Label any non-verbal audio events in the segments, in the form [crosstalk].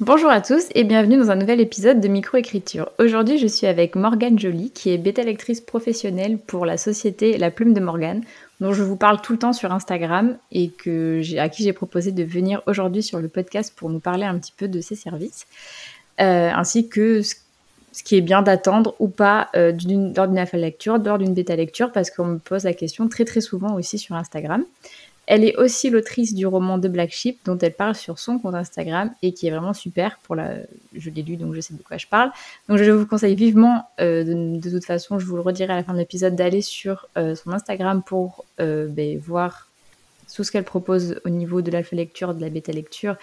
Bonjour à tous et bienvenue dans un nouvel épisode de Microécriture. Aujourd'hui, je suis avec Morgane Joly, qui est bêta lectrice professionnelle pour la société La Plume de Morgane, dont je vous parle tout le temps sur Instagram et à qui j'ai proposé de venir aujourd'hui sur le podcast pour nous parler un petit peu de ses services, euh, ainsi que ce, qui est bien d'attendre ou pas euh, lors d'une alpha lecture, lors d'une bêta lecture, parce qu'on me pose la question très très souvent aussi sur Instagram. Elle est aussi l'autrice du roman de Black Sheep dont elle parle sur son compte Instagram et qui est vraiment super pour la. Je l'ai lu donc je sais de quoi je parle. Donc je vous conseille vivement, euh, de, toute façon, je vous le redirai à la fin de l'épisode, d'aller sur euh, son Instagram pour euh, ben, voir tout ce qu'elle propose au niveau de l'alpha lecture, de la bêta lecture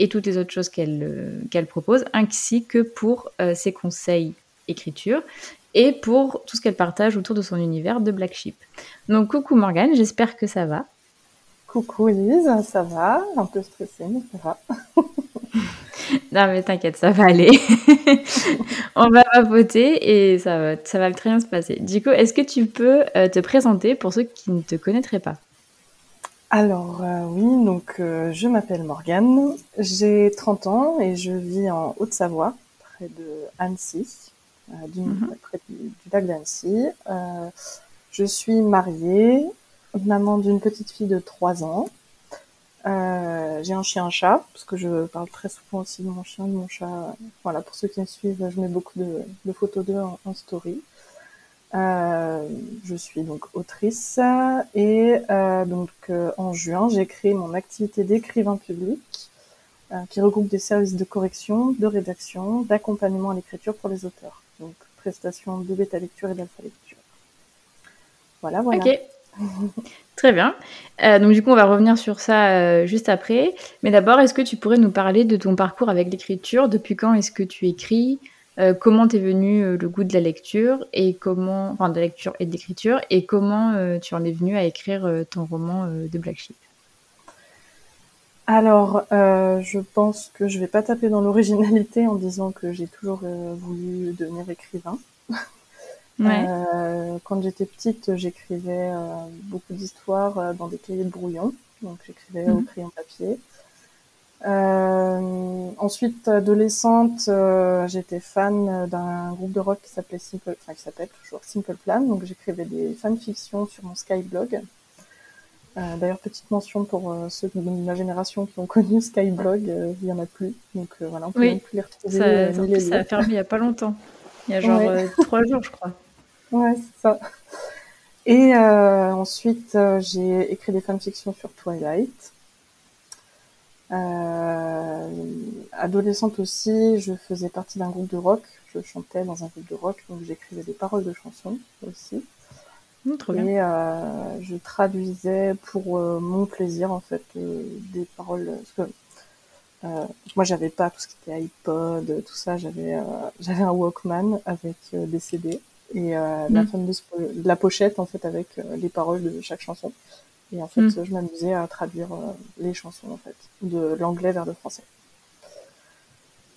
et toutes les autres choses qu'elle qu'elle propose, ainsi que pour ses conseils écriture et pour tout ce qu'elle partage autour de son univers de Black Sheep. Donc coucou Morgane, j'espère que ça va. Coucou Lise, ça va? Un peu stressée, mais ça va. [laughs] non mais t'inquiète, ça va aller. [laughs] On va voter et ça va, ça va très bien se passer. Du coup, est-ce que tu peux euh, te présenter pour ceux qui ne te connaîtraient pas? Alors euh, oui, donc euh, je m'appelle Morgane, j'ai 30 ans et je vis en Haute-Savoie, près de Annecy, mhm. près du, du lac d'Annecy. je suis mariée, maman d'une petite fille de 3 ans. Euh, j'ai un chien un chat, parce que je parle très souvent aussi de mon chien, de mon chat. Voilà, pour ceux qui me suivent, je mets beaucoup de, photos d'eux en, story. Euh, je suis donc autrice et euh, donc en juin j'ai créé mon activité d'écrivain public qui regroupe des services de correction, de rédaction, d'accompagnement à l'écriture pour les auteurs. Donc prestation de bêta lecture et d'alpha lecture. Voilà, voilà. [laughs] Très bien. Euh, donc du coup, on va revenir sur ça euh, juste après. Mais d'abord, est-ce que tu pourrais nous parler de ton parcours avec l'écriture? Depuis quand est-ce que tu écris? Euh, Comment t'es venu le goût de la lecture et comment, enfin de lecture et l'écriture et comment tu en es venu à écrire ton roman de Black Sheep? Alors, je pense que je vais pas taper dans l'originalité en disant que j'ai toujours voulu devenir écrivain. [laughs] Euh, quand j'étais petite, j'écrivais euh, beaucoup d'histoires euh, dans des cahiers de brouillon. Donc j'écrivais au mhm. crayon papier. ensuite, adolescente, j'étais fan d'un groupe de rock qui s'appelait Simple, enfin qui s'appelle toujours Simple Plan. Donc j'écrivais des fanfictions sur mon Skyblog. D'ailleurs, petite mention pour ceux de ma génération qui ont connu Skyblog, il y en a plus. Donc voilà, on peut oui. plus les retrouver. Ça, ça a fermé il y a pas longtemps. Il y a [laughs] genre trois jours, je crois. Ouais, c'est ça. Et euh, ensuite, euh, j'ai écrit des fanfictions sur Twilight. Euh, adolescente aussi, je faisais partie d'un groupe de rock. Je chantais dans un groupe de rock, donc j'écrivais des paroles de chansons aussi. Mmh, et euh, je traduisais pour euh, mon plaisir en fait des paroles. Parce que moi, j'avais pas tout ce qui était iPod, tout ça. J'avais j'avais un Walkman avec des CD et euh, la mm. de la pochette en fait avec euh, les paroles de chaque chanson. Et en fait, mm. je m'amusais à traduire euh, les chansons en fait de l'anglais vers le français.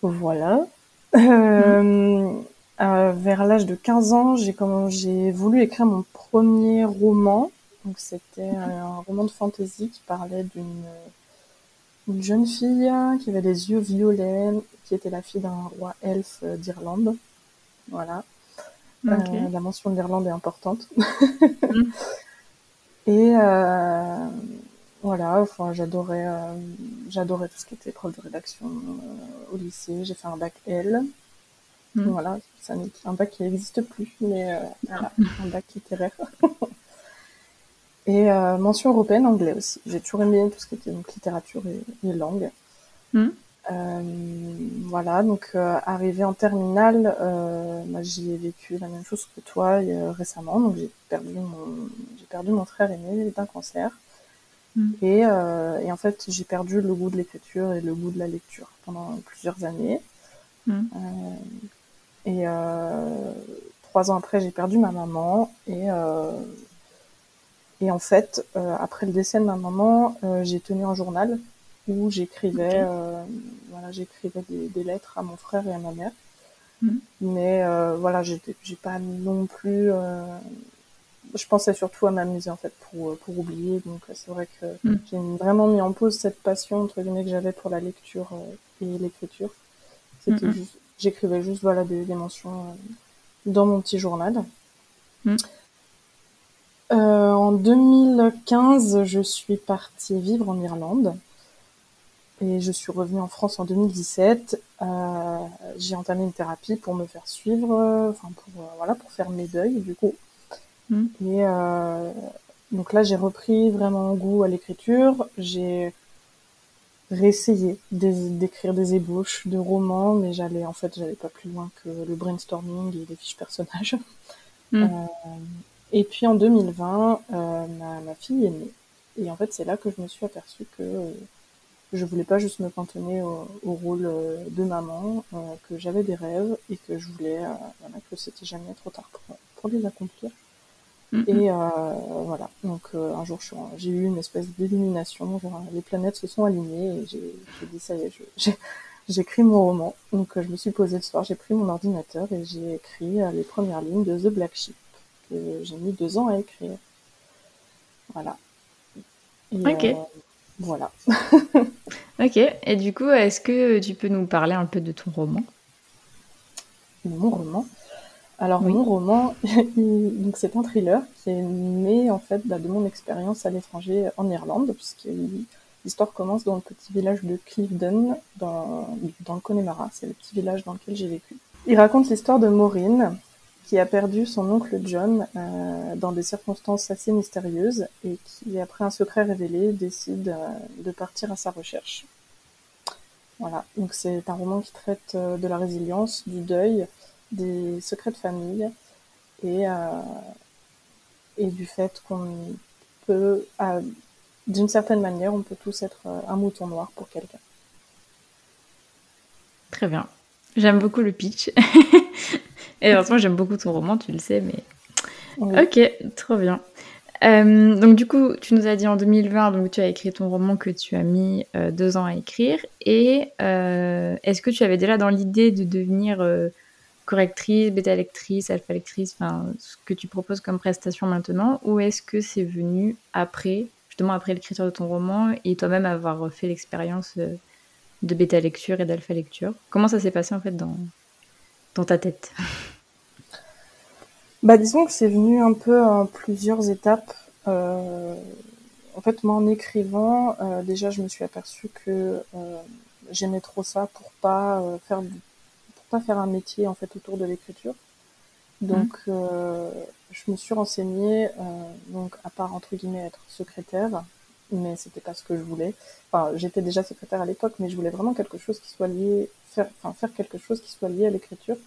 Voilà. Mm. vers l'âge de 15 ans, j'ai j'ai voulu écrire mon premier roman. Donc c'était un roman de fantasy qui parlait d'une une jeune fille qui avait des yeux violets, qui était la fille d'un roi elfe d'Irlande. Voilà. Euh, la mention de l'Irlande est importante. Mm. [laughs] Et euh, voilà, enfin, j'adorais, euh, j'adorais tout ce qui était épreuve de rédaction au lycée. J'ai fait un bac L. Mm. Voilà, c'est un, bac qui n'existe plus, mais voilà, un bac littéraire. [laughs] et mention européenne anglais aussi. J'ai toujours aimé tout ce qui était donc, littérature et, langue. Mm. Euh, voilà, donc euh, arrivé en terminale, euh, moi j'y ai vécu la même chose que toi récemment. Donc j'ai perdu mon j'ai perdu mon frère aîné d'un cancer. Mm. Et, et, en fait, j'ai perdu le goût de l'écriture et le goût de la lecture pendant plusieurs années. Mm. et trois ans après, j'ai perdu ma maman et Et en fait, après le décès de ma maman, j'ai tenu un journal où j'écrivais, voilà, j'écrivais des, des, lettres à mon frère et à ma mère. Mm. Mais voilà, j'ai pas non plus je pensais surtout à m'amuser en fait pour, euh, pour oublier. Donc euh, c'est vrai que mm. j'ai vraiment mis en pause cette passion entre guillemets que j'avais pour la lecture euh, et l'écriture. C'était juste, j'écrivais juste voilà des, des mentions dans mon petit journal. Mm. en 2015, je suis partie vivre en Irlande et je suis revenue en France en 2017. Euh, j'ai entamé une thérapie pour me faire suivre, enfin pour voilà pour faire mes deuils du coup. Mm. Et euh, donc là, j'ai repris vraiment goût à l'écriture. J'ai réessayé d'écrire des ébauches de romans, mais j'allais en fait, j'allais pas plus loin que le brainstorming et les fiches personnages. [laughs] Mm. Euh, et puis en 2020, euh, ma, ma, fille est née. Et en fait, c'est là que je me suis aperçue que je voulais pas juste me cantonner au, au rôle de maman, euh, que j'avais des rêves et que je voulais, euh, voilà, que c'était jamais trop tard pour, pour les accomplir. Et euh, voilà, donc euh, un jour j'ai eu une espèce d'illumination, les planètes se sont alignées et j'ai dit ça y est, j'écris [laughs] mon roman. Donc euh, je me suis posée le soir, j'ai pris mon ordinateur et j'ai écrit les premières lignes de The Black Sheep que j'ai mis deux ans à écrire. Voilà. ok. voilà. [laughs] ok. Et du coup, est-ce que tu peux nous parler un peu de ton roman? Mon roman? Alors mon roman, [laughs] donc c'est un thriller qui est né en fait bah, de mon expérience à l'étranger en Irlande, puisque l'histoire commence dans le petit village de Clifden, dans, dans le Connemara, c'est le petit village dans lequel j'ai vécu. Il raconte l'histoire de Maureen, qui a perdu son oncle John euh, dans des circonstances assez mystérieuses et qui, après un secret révélé, décide euh, de partir à sa recherche. Voilà, donc c'est un roman qui traite euh, de la résilience, du deuil, des secrets de famille et, et du fait qu'on peut, d'une certaine manière, on peut tous être un mouton noir pour quelqu'un. Très bien. J'aime beaucoup le pitch. [laughs] et heureusement, j'aime beaucoup ton roman, tu le sais, mais. Ok, trop bien. Euh, donc du coup, tu nous as dit en 2020, donc tu as écrit ton roman que tu as mis deux ans à écrire. Et est-ce que tu avais déjà dans l'idée de devenir correctrice, bêta lectrice, alpha lectrice, enfin ce que tu proposes comme prestation maintenant, ou est-ce que c'est venu après, justement après l'écriture de ton roman et toi-même avoir fait l'expérience euh, de bêta lecture et d'alpha lecture Comment ça s'est passé en fait dans, dans ta tête Bah disons que c'est venu un peu en plusieurs étapes. Euh, en fait, moi en écrivant, euh, déjà je me suis aperçue que j'aimais trop ça pour pas faire du pas faire un métier en fait autour de l'écriture. Donc, mmh. euh, je me suis renseignée, euh, donc à part entre guillemets être secrétaire, mais c'était pas ce que je voulais. Enfin, j'étais déjà secrétaire à l'époque, mais je voulais vraiment quelque chose qui soit lié, faire, enfin faire quelque chose qui soit lié à l'écriture.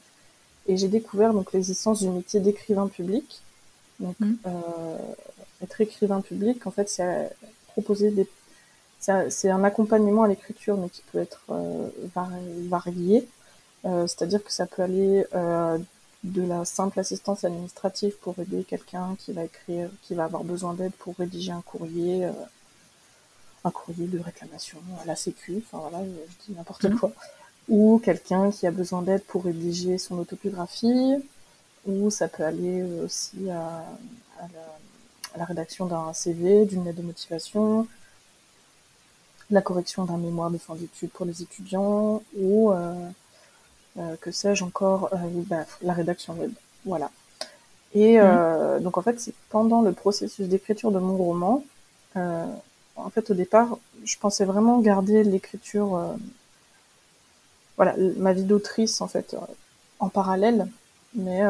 Et j'ai découvert donc l'existence du métier d'écrivain public. Donc, mmh. euh, être écrivain public, en fait, c'est proposer des, c'est un accompagnement à l'écriture, mais qui peut être euh, varié. Euh, c'est-à-dire que ça peut aller euh, de la simple assistance administrative pour aider quelqu'un qui va écrire, qui va avoir besoin d'aide pour rédiger un courrier, euh, un courrier de réclamation à la Sécu, enfin voilà, je dis n'importe mhm. quoi, ou quelqu'un qui a besoin d'aide pour rédiger son autobiographie, ou ça peut aller aussi à, la, rédaction d'un CV, d'une lettre de motivation, la correction d'un mémoire de fin d'études pour les étudiants, ou euh, que sais-je encore, euh, bah, la rédaction web. Voilà. Et euh, mmh. donc en fait, c'est pendant le processus d'écriture de mon roman, en fait au départ, je pensais vraiment garder l'écriture, voilà, ma vie d'autrice en fait, en parallèle, mais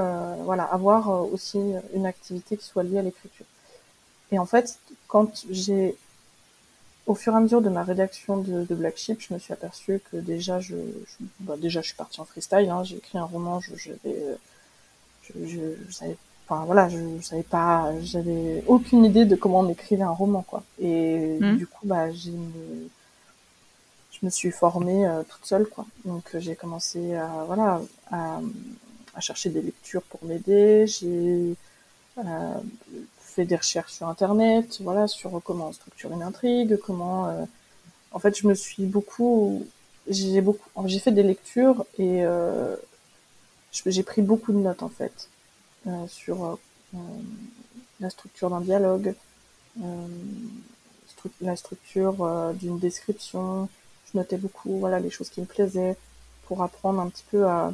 voilà, avoir aussi une activité qui soit liée à l'écriture. Et en fait, quand j'ai au fur et à mesure de ma rédaction de, de Black Sheep, je me suis aperçue que déjà, je, bah déjà, je suis partie en freestyle. Hein, j'ai écrit un roman, je, je, je, je savais, enfin voilà, je, je, savais pas, j'avais aucune idée de comment on écrivait un roman, quoi. Et mmh. du coup, bah, j'ai je me suis formée euh, toute seule, quoi. Donc, euh, j'ai commencé à, voilà, à, à, chercher des lectures pour m'aider. J'ai euh, fais des recherches sur Internet, voilà, sur comment structurer une intrigue, comment. En fait, je me suis beaucoup, j'ai beaucoup, j'ai fait des lectures et j'ai pris beaucoup de notes en fait sur la structure d'un dialogue, la structure d'une description. Je notais beaucoup, voilà, les choses qui me plaisaient pour apprendre un petit peu à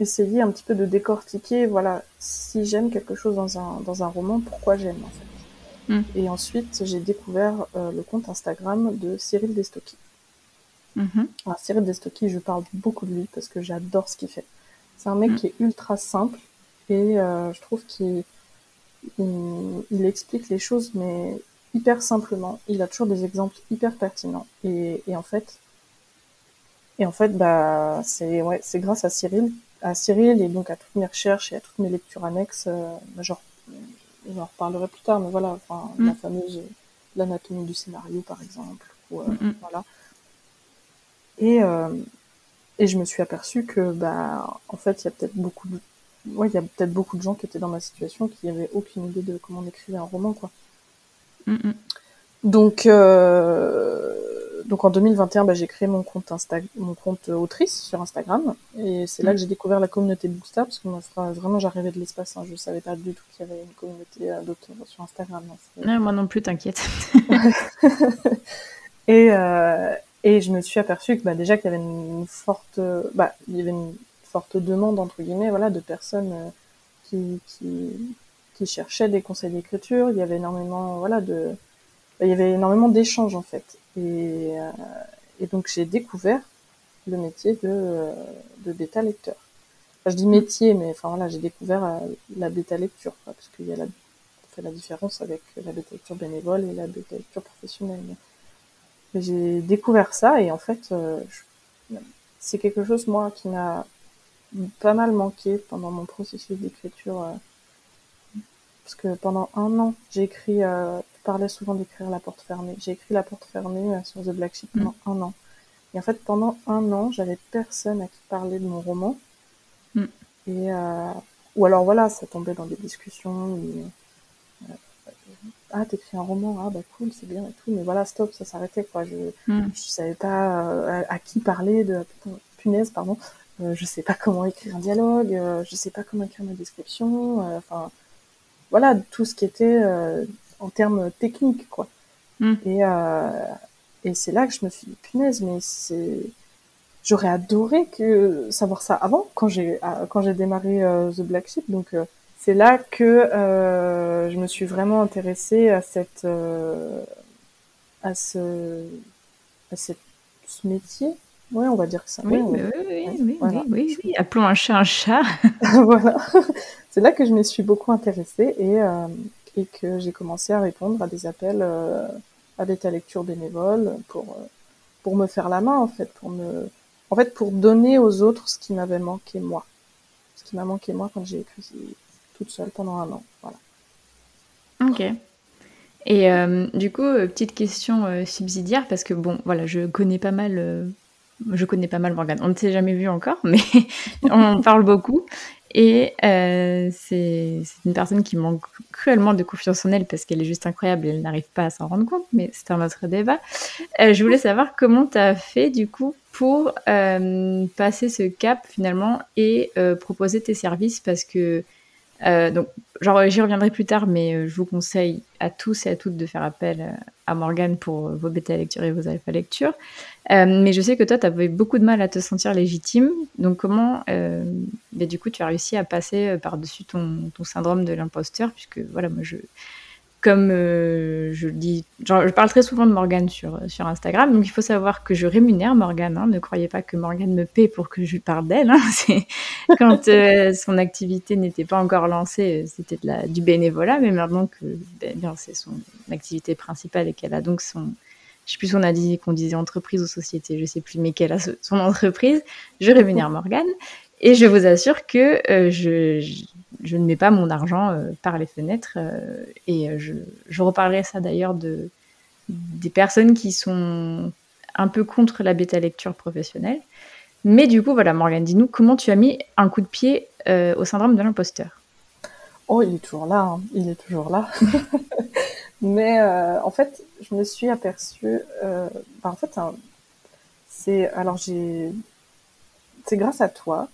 essayer un petit peu de décortiquer, voilà, si j'aime quelque chose dans un, dans un roman, pourquoi j'aime en fait. Mm. Et ensuite, j'ai découvert euh, le compte Instagram de Cyril Destocky. Mm-hmm. Cyril Destocky, je parle beaucoup de lui parce que j'adore ce qu'il fait. C'est un mec mm. qui est ultra simple et euh, je trouve qu'il il, explique les choses mais hyper simplement. Il a toujours des exemples hyper pertinents. Et, et en fait, et en fait, bah, c'est ouais, c'est grâce à Cyril à Cyril et donc à toutes mes recherches et à toutes mes lectures annexes. Euh, bah, genre, j'en reparlerai plus tard, mais voilà, enfin, mm. la fameuse l'anatomie du scénario, par exemple. Ou, euh, mm, mm. Voilà. Et, euh, et je me suis aperçue que, bah, en fait, il y a peut-être beaucoup de, ouais, il y a peut-être beaucoup de gens qui étaient dans ma situation qui n'avaient aucune idée de comment on écrivait un roman, quoi. Donc, euh, donc en 2021, bah, j'ai créé mon compte Insta mon compte autrice sur Instagram, et c'est là que j'ai découvert la communauté Bookstar, parce que moi, vraiment, j'arrivais de l'espace, hein, je savais pas du tout qu'il y avait une communauté euh, d'auteurs sur Instagram. Hein, moi non plus, t'inquiète. [laughs] et, euh, et je me suis aperçue que bah, déjà qu'il y avait une forte, bah, il y avait une forte demande entre guillemets, voilà, de personnes euh, qui, qui, qui cherchaient des conseils d'écriture. Il y avait énormément, voilà, de, bah, il y avait énormément d'échanges en fait. Et, euh, et donc j'ai découvert le métier de, euh, de bêta lecteur. Enfin, je dis métier, mais enfin voilà, j'ai découvert euh, la bêta lecture, parce qu'il y a la, fait la différence avec la bêta lecture bénévole et la bêta lecture professionnelle. J'ai découvert ça et en fait, c'est quelque chose moi qui m'a pas mal manqué pendant mon processus d'écriture. parce que pendant un an, j'ai écrit parlais souvent d'écrire La Porte Fermée. J'ai écrit La Porte Fermée euh, sur The Black Sheep pendant mm. un an. Et en fait, pendant un an, j'avais personne à qui parler de mon roman. Mm. Et, euh, ou alors voilà, ça tombait dans des discussions. Euh, ah, t'écris un roman, ah bah cool, c'est bien et tout. Mais voilà, stop, ça s'arrêtait quoi. Je, mm. je savais pas à, qui parler de punaise, pardon. je sais pas comment écrire un dialogue, je sais pas comment écrire ma description. Enfin, voilà, tout ce qui était en termes techniques, quoi. Hmm. Et, euh, et c'est là que je me suis dit, punaise, mais c'est, j'aurais adoré que savoir ça avant, quand j'ai euh, quand j'ai démarré euh, The Black Sheep. Donc c'est là que je me suis vraiment intéressée à cette à ce à cette, ce métier. Ouais, on va dire ça. Oui, oui, oui, oui, oui, oui, appelons un chat un chat. [laughs] [laughs] voilà. C'est là que je me suis beaucoup intéressée et, et que j'ai commencé à répondre à des appels euh, à des lecture bénévoles pour euh, pour me faire la main en fait, pour me en fait pour donner aux autres ce qui m'avait manqué moi, ce qui m'a manqué moi quand j'ai écrit toute seule pendant un an. Ok. Et euh, du coup, petite question subsidiaire parce que bon, voilà, je connais pas mal, je connais pas mal Morgane. On ne s'est jamais vu encore, mais [laughs] on parle beaucoup. Et euh, c'est une personne qui manque cruellement de confiance en elle parce qu'elle est juste incroyable et elle n'arrive pas à s'en rendre compte, mais c'est un autre débat. Euh, je voulais savoir comment tu as fait du coup pour euh, passer ce cap finalement et euh, proposer tes services parce que euh, donc, genre, j'y reviendrai plus tard, mais euh, je vous conseille à tous et à toutes de faire appel euh, à Morgane pour vos bêta lectures et vos alpha lectures. mais je sais que toi, tu avais beaucoup de mal à te sentir légitime. Donc, comment, bah, du coup, tu as réussi à passer par-dessus ton, ton, syndrome de l'imposteur, puisque voilà, moi, je, comme euh, je le dis, je parle très souvent de Morgane sur, sur Instagram, donc il faut savoir que je rémunère Morgane. Hein, ne croyez pas que Morgane me paie pour que je parle d'elle. Hein, [laughs] quand euh, son activité n'était pas encore lancée, euh, c'était du bénévolat, mais maintenant que ben, c'est son activité principale et qu'elle a donc son, je sais plus si on a dit qu'on disait entreprise ou société, je sais plus, mais qu'elle a son entreprise, je rémunère Morgane. Et je vous assure que je, je ne mets pas mon argent euh, par les fenêtres. Euh, et euh, je, reparlerai ça d'ailleurs de, des personnes qui sont un peu contre la bêta lecture professionnelle. Mais du coup, voilà, Morgane, dis-nous comment tu as mis un coup de pied au syndrome de l'imposteur. Oh, il est toujours là, hein. il est toujours là. [laughs] Mais euh, en fait, je me suis aperçue, euh, bah, en fait, c'est alors j'ai, c'est grâce à toi,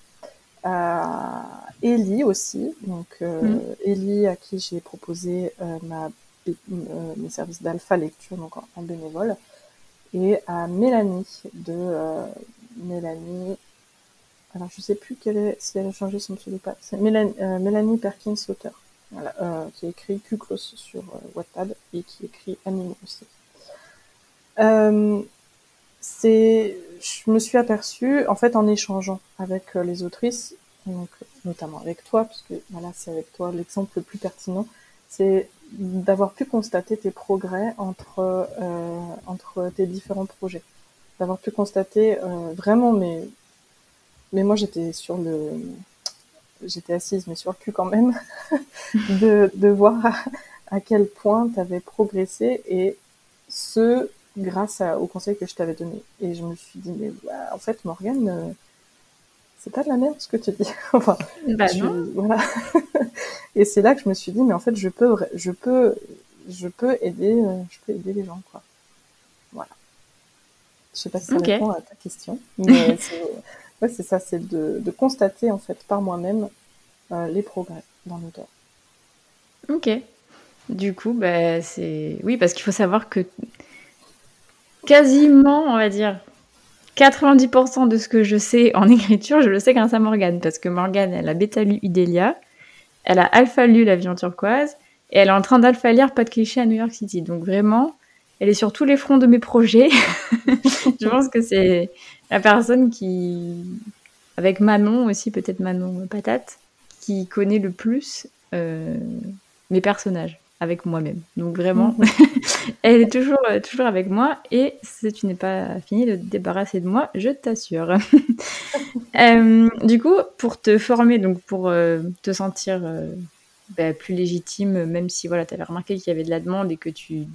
à Ellie aussi, donc euh, mm. Ellie à qui j'ai proposé euh, ma mes services d'alpha lecture donc en, bénévole, et à Mélanie de Mélanie. Alors je sais plus quelle est, si elle a changé son pseudo pas. C'est Mélanie, Mélanie Perkins auteur voilà, euh, qui écrit Kuklos sur euh, Wattpad et qui écrit Animaux aussi. Euh, c'est, je me suis aperçue, en fait, en échangeant avec les autrices, donc notamment avec toi, puisque voilà, c'est avec toi l'exemple le plus pertinent, c'est d'avoir pu constater tes progrès entre entre tes différents projets, d'avoir pu constater vraiment, mais mais moi j'étais sur le j'étais assise, mais sur le cul quand même, [laughs] de, de voir à, quel point tu avais progressé et ce, grâce au conseil que je t'avais donné. Et je me suis dit, mais bah, en fait, Morgane, euh, c'est pas de la merde ce que tu dis. [laughs] enfin, bah non. [laughs] voilà. et c'est là que je me suis dit, mais en fait, je peux, je peux, je peux aider, euh, je peux aider les gens, quoi. Voilà. Je sais pas si ça répond à ta question, mais [laughs] Ouais, c'est ça, c'est de, de, constater en fait par moi-même euh, les progrès dans l'auteur. Ok. Du coup, bah, c'est. Oui, parce qu'il faut savoir que quasiment, on va dire, 90% de ce que je sais en [laughs] écriture, je le sais grâce à Morgane. Parce que Morgane, elle a bêta lu Idélia, elle a alpha lu La Vision turquoise, et elle est en train d'alpha lire Pas de cliché à New York City. Donc vraiment, elle est sur tous les fronts de mes projets. [laughs] je pense que c'est la personne qui, avec Manon aussi, peut-être Manon Patate, qui connaît le plus euh, mes personnages avec moi-même. Donc vraiment, mhm. [laughs] elle est toujours, euh, toujours avec moi et si tu n'es pas fini de te débarrasser de moi, je t'assure. [laughs] Euh, du coup, pour te former, donc pour te sentir bah, plus légitime, même si voilà, tu avais remarqué qu'il y avait de la demande et que tu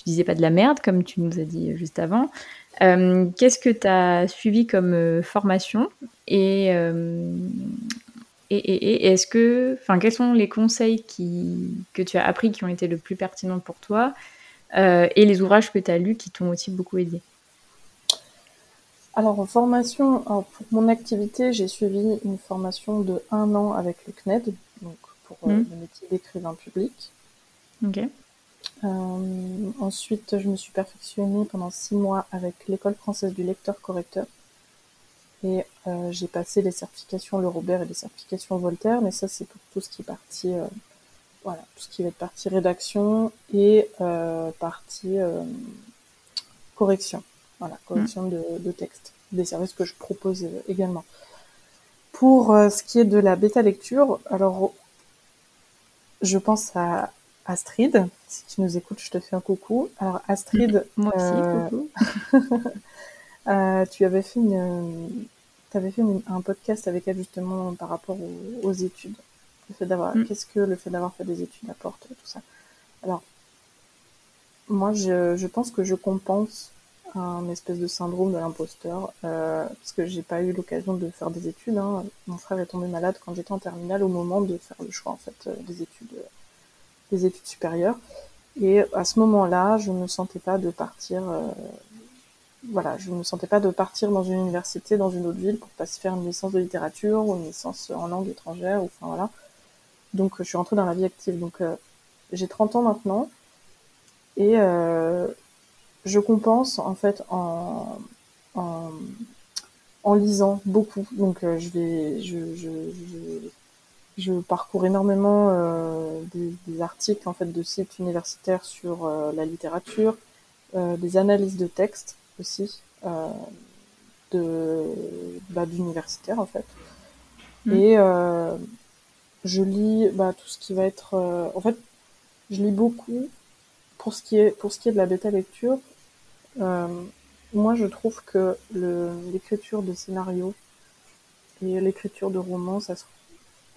tu disais pas de la merde, comme tu nous as dit juste avant. Euh, qu'est-ce que tu as suivi comme euh, formation? Euh, et, et, est-ce que, enfin, quels sont les conseils qui, que tu as appris qui ont été le plus pertinents pour toi et les ouvrages que tu as lus qui t'ont aussi beaucoup aidé? Alors en formation, pour mon activité, j'ai suivi une formation de un an avec le CNED, donc pour mmh. le métier d'écrivain public. Ok. Euh, ensuite, je me suis perfectionnée pendant six mois avec l'école française du lecteur-correcteur. Et euh, j'ai passé les certifications Le Robert et les certifications Voltaire, mais ça c'est pour tout ce qui est partie, euh, voilà, tout ce qui va être partie rédaction et euh, partie euh, correction, voilà, correction de, de, texte, des services que je propose également. Pour ce qui est de la bêta lecture, alors je pense à Astrid, si tu nous écoutes, je te fais un coucou. Alors Astrid, moi aussi, euh, coucou. [laughs] euh, tu avais fait une, avais fait un podcast avec elle justement par rapport aux, études. Le fait d'avoir, mm. qu'est-ce que le fait d'avoir fait des études apporte, tout ça. Alors, moi, je, je pense que je compense un espèce de syndrome de l'imposteur euh, parce que j'ai pas eu l'occasion de faire des études. Hein. Mon frère est tombé malade quand j'étais en terminale au moment de faire le choix en fait euh, des études des études supérieures. Et à ce moment-là, je ne me sentais pas de partir. Voilà, je ne me sentais pas de partir dans une université, dans une autre ville pour passer faire une licence de littérature ou une licence en langue étrangère. Ou, enfin voilà. Donc, je suis rentrée dans la vie active. Donc, euh, j'ai 30 ans maintenant et euh, je compense en fait en, en, en lisant beaucoup. Donc, euh, je vais, je, je, je je parcours énormément euh, des, articles en fait de sites universitaires sur euh, la littérature, euh, des analyses de textes aussi de bah, d'universitaires en fait. Mmh. Et je lis bah, tout ce qui va être en fait je lis beaucoup pour ce qui est pour ce qui est de la bêta lecture. moi, je trouve que l'écriture de scénario et l'écriture de romans, ça se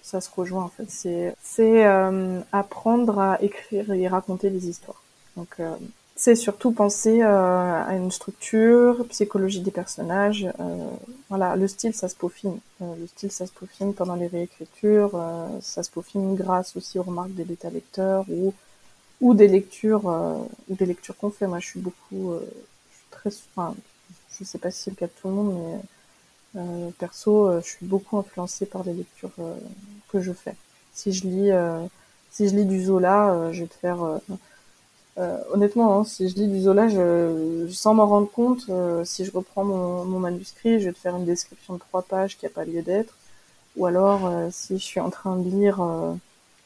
ça se rejoint en fait. C'est c'est euh, apprendre à écrire et raconter des histoires. Donc euh, c'est surtout penser euh, à une structure, psychologie des personnages. Euh, voilà, le style, ça se peaufine. Euh, le style, ça se peaufine pendant les réécritures. ça se peaufine grâce aussi aux remarques des bêta lecteurs ou ou des lectures ou des lectures qu'on fait. Moi, je suis beaucoup, je suis très, enfin, je sais pas si c'est le cas de tout le monde, mais perso, je suis beaucoup influencée par les lectures que je fais. Si je lis, si je lis du Zola, je vais te faire euh, honnêtement, hein, si je lis du Zola, je, sans m'en rendre compte, euh, si je reprends mon, mon, manuscrit, je vais te faire une description de trois pages qui a pas lieu d'être. Ou alors, euh, si je suis en train de lire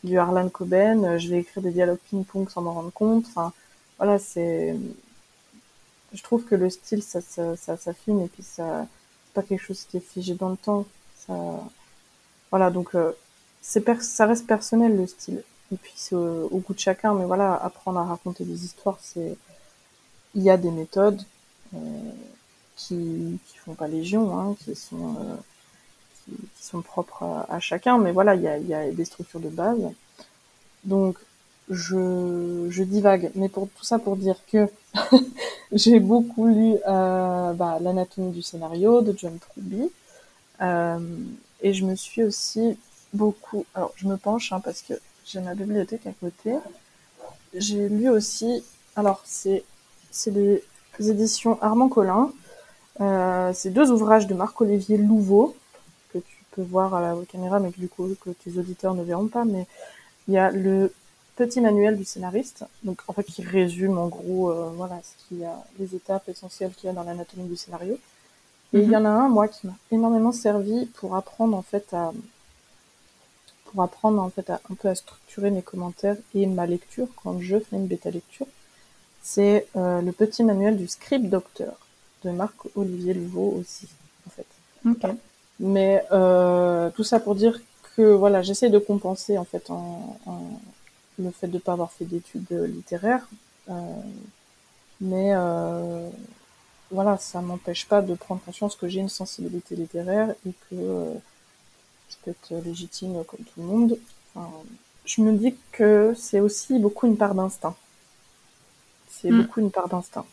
du Harlan Coben, je vais écrire des dialogues ping-pong sans m'en rendre compte. Enfin, voilà, c'est. Je trouve que le style, ça, ça, ça s'affine et puis ça, c'est pas quelque chose qui est figé dans le temps. Ça, voilà, donc c'est ça reste personnel le style et puis c'est au, goût de chacun. Mais voilà, apprendre à raconter des histoires, c'est il y a des méthodes euh, qui qui font pas légion, hein, qui sont euh, qui, sont propres à, chacun. Mais voilà, il y a, y a des structures de base. Donc je, je divague, mais pour tout ça pour dire que [laughs] j'ai beaucoup lu euh, bah, l'anatomie du scénario de John Truby euh, et je me suis aussi beaucoup, alors je me penche hein, parce que j'ai ma bibliothèque à côté. J'ai lu aussi, alors c'est c'est les éditions Armand Collin. Euh, c'est deux ouvrages de Marc-Olivier Louveau que tu peux voir à la caméra, mais que du coup que tes auditeurs ne verront pas. Mais il y a le petit manuel du scénariste, donc en fait qui résume en gros euh, voilà ce qu'il y a, les étapes essentielles qu'il y a dans l'anatomie du scénario. Et il y mhm. en a un moi qui m'a énormément servi pour apprendre en fait à pour apprendre en fait un peu à structurer mes commentaires et ma lecture quand je fais une bêta lecture, c'est euh, le petit manuel du script docteur de Marc-Olivier Louveau aussi, en fait. Mais euh, tout ça pour dire que voilà, j'essaie de compenser en fait en, le fait de ne pas avoir fait d'études littéraires, euh, mais voilà, ça m'empêche pas de prendre conscience que j'ai une sensibilité littéraire et que je peux être légitime comme tout le monde. je me dis que c'est aussi beaucoup une part d'instinct. C'est mm. beaucoup une part d'instinct.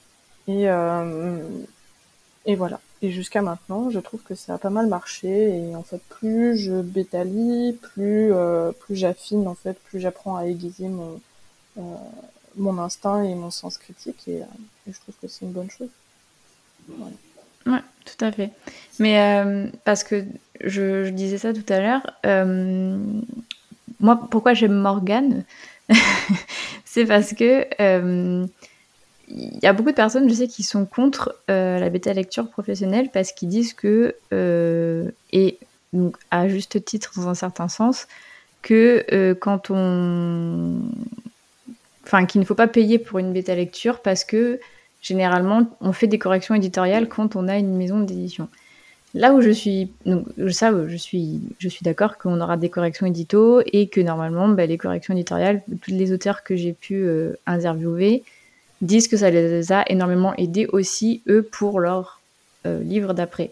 Et, euh, et voilà. Et jusqu'à maintenant, je trouve que ça a pas mal marché. Et en fait, plus je bétalie, plus, euh, plus j'affine, en fait, plus j'apprends à aiguiser mon, euh, mon instinct et mon sens critique. Et, je trouve que c'est une bonne chose. Ouais, tout à fait. Mais parce que je, disais ça tout à l'heure. Euh, moi, pourquoi j'aime Morgane [laughs] C'est parce que il euh, y a beaucoup de personnes, je sais, qui sont contre euh, la bêta lecture professionnelle parce qu'ils disent que, et à juste titre dans un certain sens, que quand on. Enfin, qu'il ne faut pas payer pour une bêta lecture parce que généralement, on fait des corrections éditoriales quand on a une maison d'édition. Là où je suis, ça, je suis, je suis d'accord qu'on aura des corrections édito et que normalement, bah, les corrections éditoriales, tous les auteurs que j'ai pu euh, interviewer disent que ça les a énormément aidés aussi eux pour leur euh, livre d'après.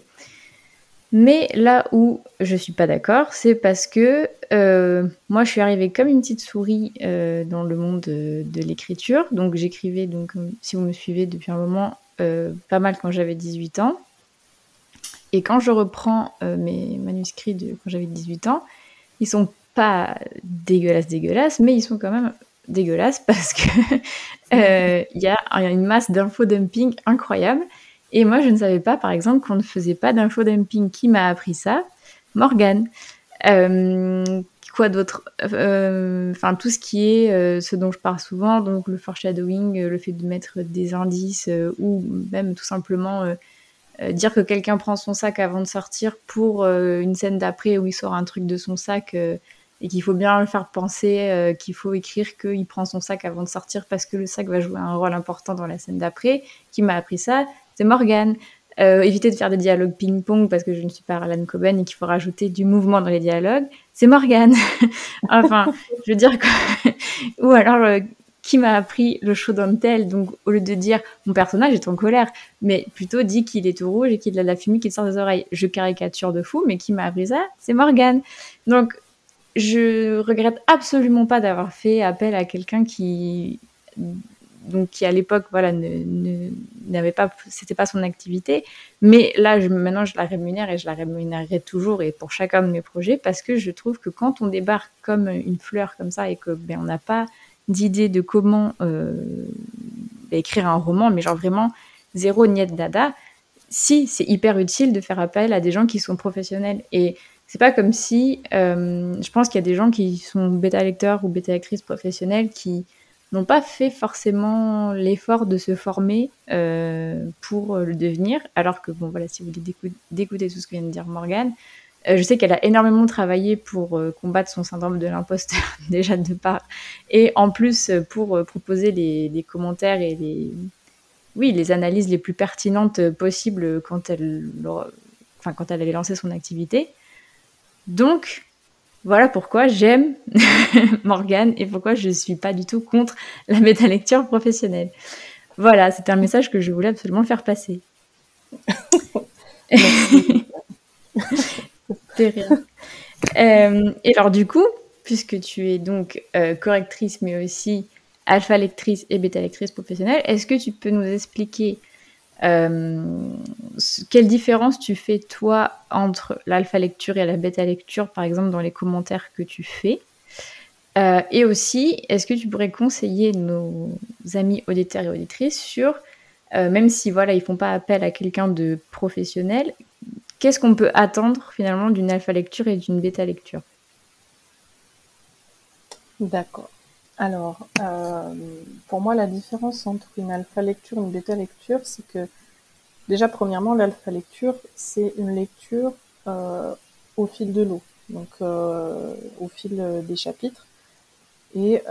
Mais là où je suis pas d'accord, c'est parce que euh, moi je suis arrivée comme une petite souris dans le monde de, l'écriture. Donc j'écrivais, donc si vous me suivez depuis un moment, pas mal quand j'avais 18 ans. Et quand je reprends euh, mes manuscrits de quand j'avais 18 ans, ils sont pas dégueulasses, dégueulasses, mais ils sont quand même dégueulasses parce que [laughs] euh, il y a une masse d'info dumping incroyable. Et moi, je ne savais pas, par exemple, qu'on ne faisait pas d'info dumping. Qui m'a appris ça? Morgane. Euh, quoi d'autre? Enfin, tout ce qui est ce dont je parle souvent, donc le foreshadowing, le fait de mettre des indices ou même tout simplement euh, dire que quelqu'un prend son sac avant de sortir pour euh, une scène d'après où il sort un truc de son sac euh, et qu'il faut bien le faire penser qu'il faut écrire qu'il prend son sac avant de sortir parce que le sac va jouer un rôle important dans la scène d'après. Qui m'a appris ça? C'est Morgane. éviter de faire des dialogues ping-pong parce que je ne suis pas Alan Coben et qu'il faut rajouter du mouvement dans les dialogues, c'est Morgane. [laughs] enfin, je veux dire que... [laughs] Ou alors, qui m'a appris le show tel. Donc, au lieu de dire mon personnage est en colère, mais plutôt dit qu'il est tout rouge et qu'il a de la fumée qui sort des oreilles. Je caricature de fou, mais qui m'a appris ça? C'est Morgane. Donc, je regrette absolument pas d'avoir fait appel à quelqu'un qui donc qui à l'époque voilà ne n'avait pas c'était pas son activité. Mais là je, maintenant je la rémunère et je la rémunérerai toujours et pour chacun de mes projets parce que je trouve que quand on débarque comme une fleur comme ça et que ben on n'a pas d'idée de comment euh, écrire un roman mais genre vraiment zéro niet dada si c'est hyper utile de faire appel à des gens qui sont professionnels. Et c'est pas comme si euh, je pense qu'il y a des gens qui sont bêta lecteurs ou bêta lectrices professionnels qui n'ont pas fait forcément l'effort de se former euh, pour le devenir. Alors que, bon, voilà, si vous voulez d'écouter tout ce que vient de dire Morgane, euh, je sais qu'elle a énormément travaillé pour euh, combattre son syndrome de l'imposteur, [laughs] déjà de part, et en plus pour proposer les, commentaires et les, oui, les analyses les plus pertinentes possibles quand elle, enfin, quand elle avait lancé son activité. Donc, voilà pourquoi j'aime [laughs] Morgane et pourquoi je ne suis pas du tout contre la métalecture professionnelle. Voilà, c'est un message que je voulais absolument faire passer. Euh, et alors du coup, puisque tu es donc euh, correctrice mais aussi alpha lectrice et bêta lectrice professionnelle, est-ce que tu peux nous expliquer quelle différence tu fais toi entre l'alpha lecture et la bêta lecture, par exemple dans les commentaires que tu fais? Euh, Et aussi, est-ce que tu pourrais conseiller nos amis auditeurs et auditrices sur, euh, même si voilà ils font pas appel à quelqu'un de professionnel, qu'est-ce qu'on peut attendre finalement d'une alpha lecture et d'une bêta lecture? D'accord. Alors, euh, pour moi, la différence entre une alpha lecture et une bêta lecture, c'est que déjà, premièrement, l'alpha lecture, c'est une lecture euh, au fil de l'eau, donc euh, au fil des chapitres. Et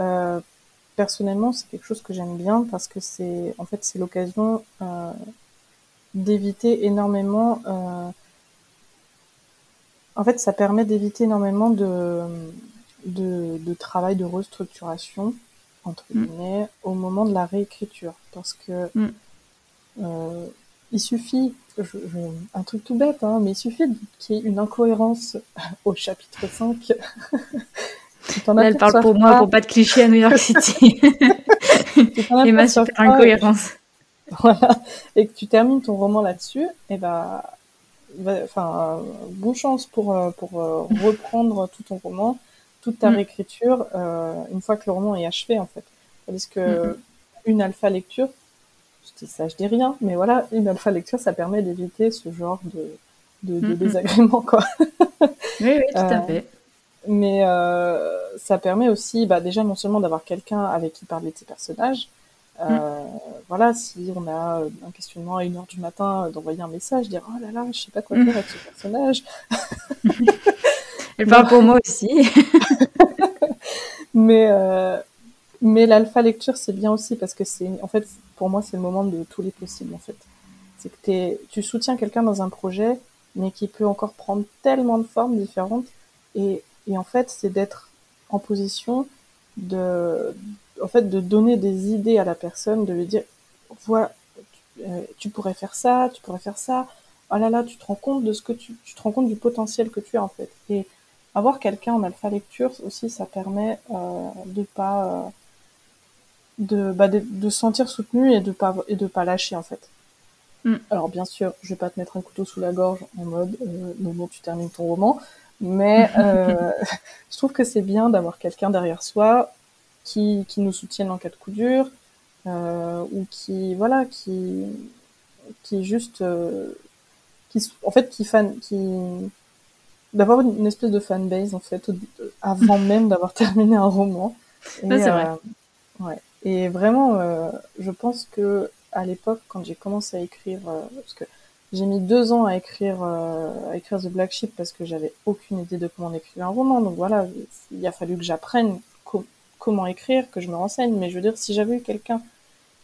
personnellement, c'est quelque chose que j'aime bien parce que c'est, en fait, c'est l'occasion d'éviter énormément. en fait, ça permet d'éviter énormément de de, travail de restructuration, entre mm. guillemets, au moment de la réécriture. Parce que mm. euh, il suffit, un truc tout bête, hein, mais il suffit qu'il y ait une incohérence [laughs] au chapitre 5. [laughs] Là, elle parle pour moi, pour pas de cliché à New York City. et ma super incohérence. [laughs] Voilà. Et que tu termines ton roman là-dessus, et ben, enfin, bonne chance pour, euh, pour euh, reprendre tout ton roman toute ta mm. réécriture euh, une fois que le roman est achevé en fait. Parce que une alpha lecture, je dis ça, je dis rien, mais voilà, une alpha lecture, ça permet d'éviter ce genre de, de, mm-hmm. désagrément quoi. oui, oui, tout à euh, fait. Mais euh, ça permet aussi, bah, déjà non seulement d'avoir quelqu'un avec qui parler de ses personnages. Mm. Voilà, si on a un questionnement à une heure du matin, d'envoyer un message, dire oh là là, je sais pas quoi faire avec ce personnage. [laughs] [laughs] Elle parle pour moi aussi. [laughs] mais euh, mais l'alpha lecture c'est bien aussi parce que c'est en fait pour moi c'est le moment de tous les possibles en fait. C'est que tu soutiens quelqu'un dans un projet mais qui peut encore prendre tellement de formes différentes et, et en fait c'est d'être en position de en fait de donner des idées à la personne de lui dire voilà euh, tu pourrais faire ça tu pourrais faire ça oh là là tu te rends compte de ce que tu tu te rends compte du potentiel que tu as en fait et avoir quelqu'un en alpha lecture aussi, ça permet euh, de pas euh, de, bah, de, de se sentir soutenu et de pas et de pas lâcher en fait. Mm. Alors bien sûr, je vais pas te mettre un couteau sous la gorge en mode euh, non tu termines ton roman, mais [laughs] euh, je trouve que c'est bien d'avoir quelqu'un derrière soi qui qui nous soutienne en cas de coup dur euh, ou qui voilà qui qui juste euh, qui en fait qui fan qui d'avoir une, espèce de fanbase en fait avant [laughs] même d'avoir terminé un roman. Et, c'est vrai. Euh, ouais. Et vraiment, euh, je pense que à l'époque, quand j'ai commencé à écrire, euh, parce que j'ai mis deux ans à écrire, à écrire The Black Sheep parce que j'avais aucune idée de comment écrire un roman. Donc voilà, il a fallu que j'apprenne comment écrire, que je me renseigne. Mais je veux dire, si j'avais eu quelqu'un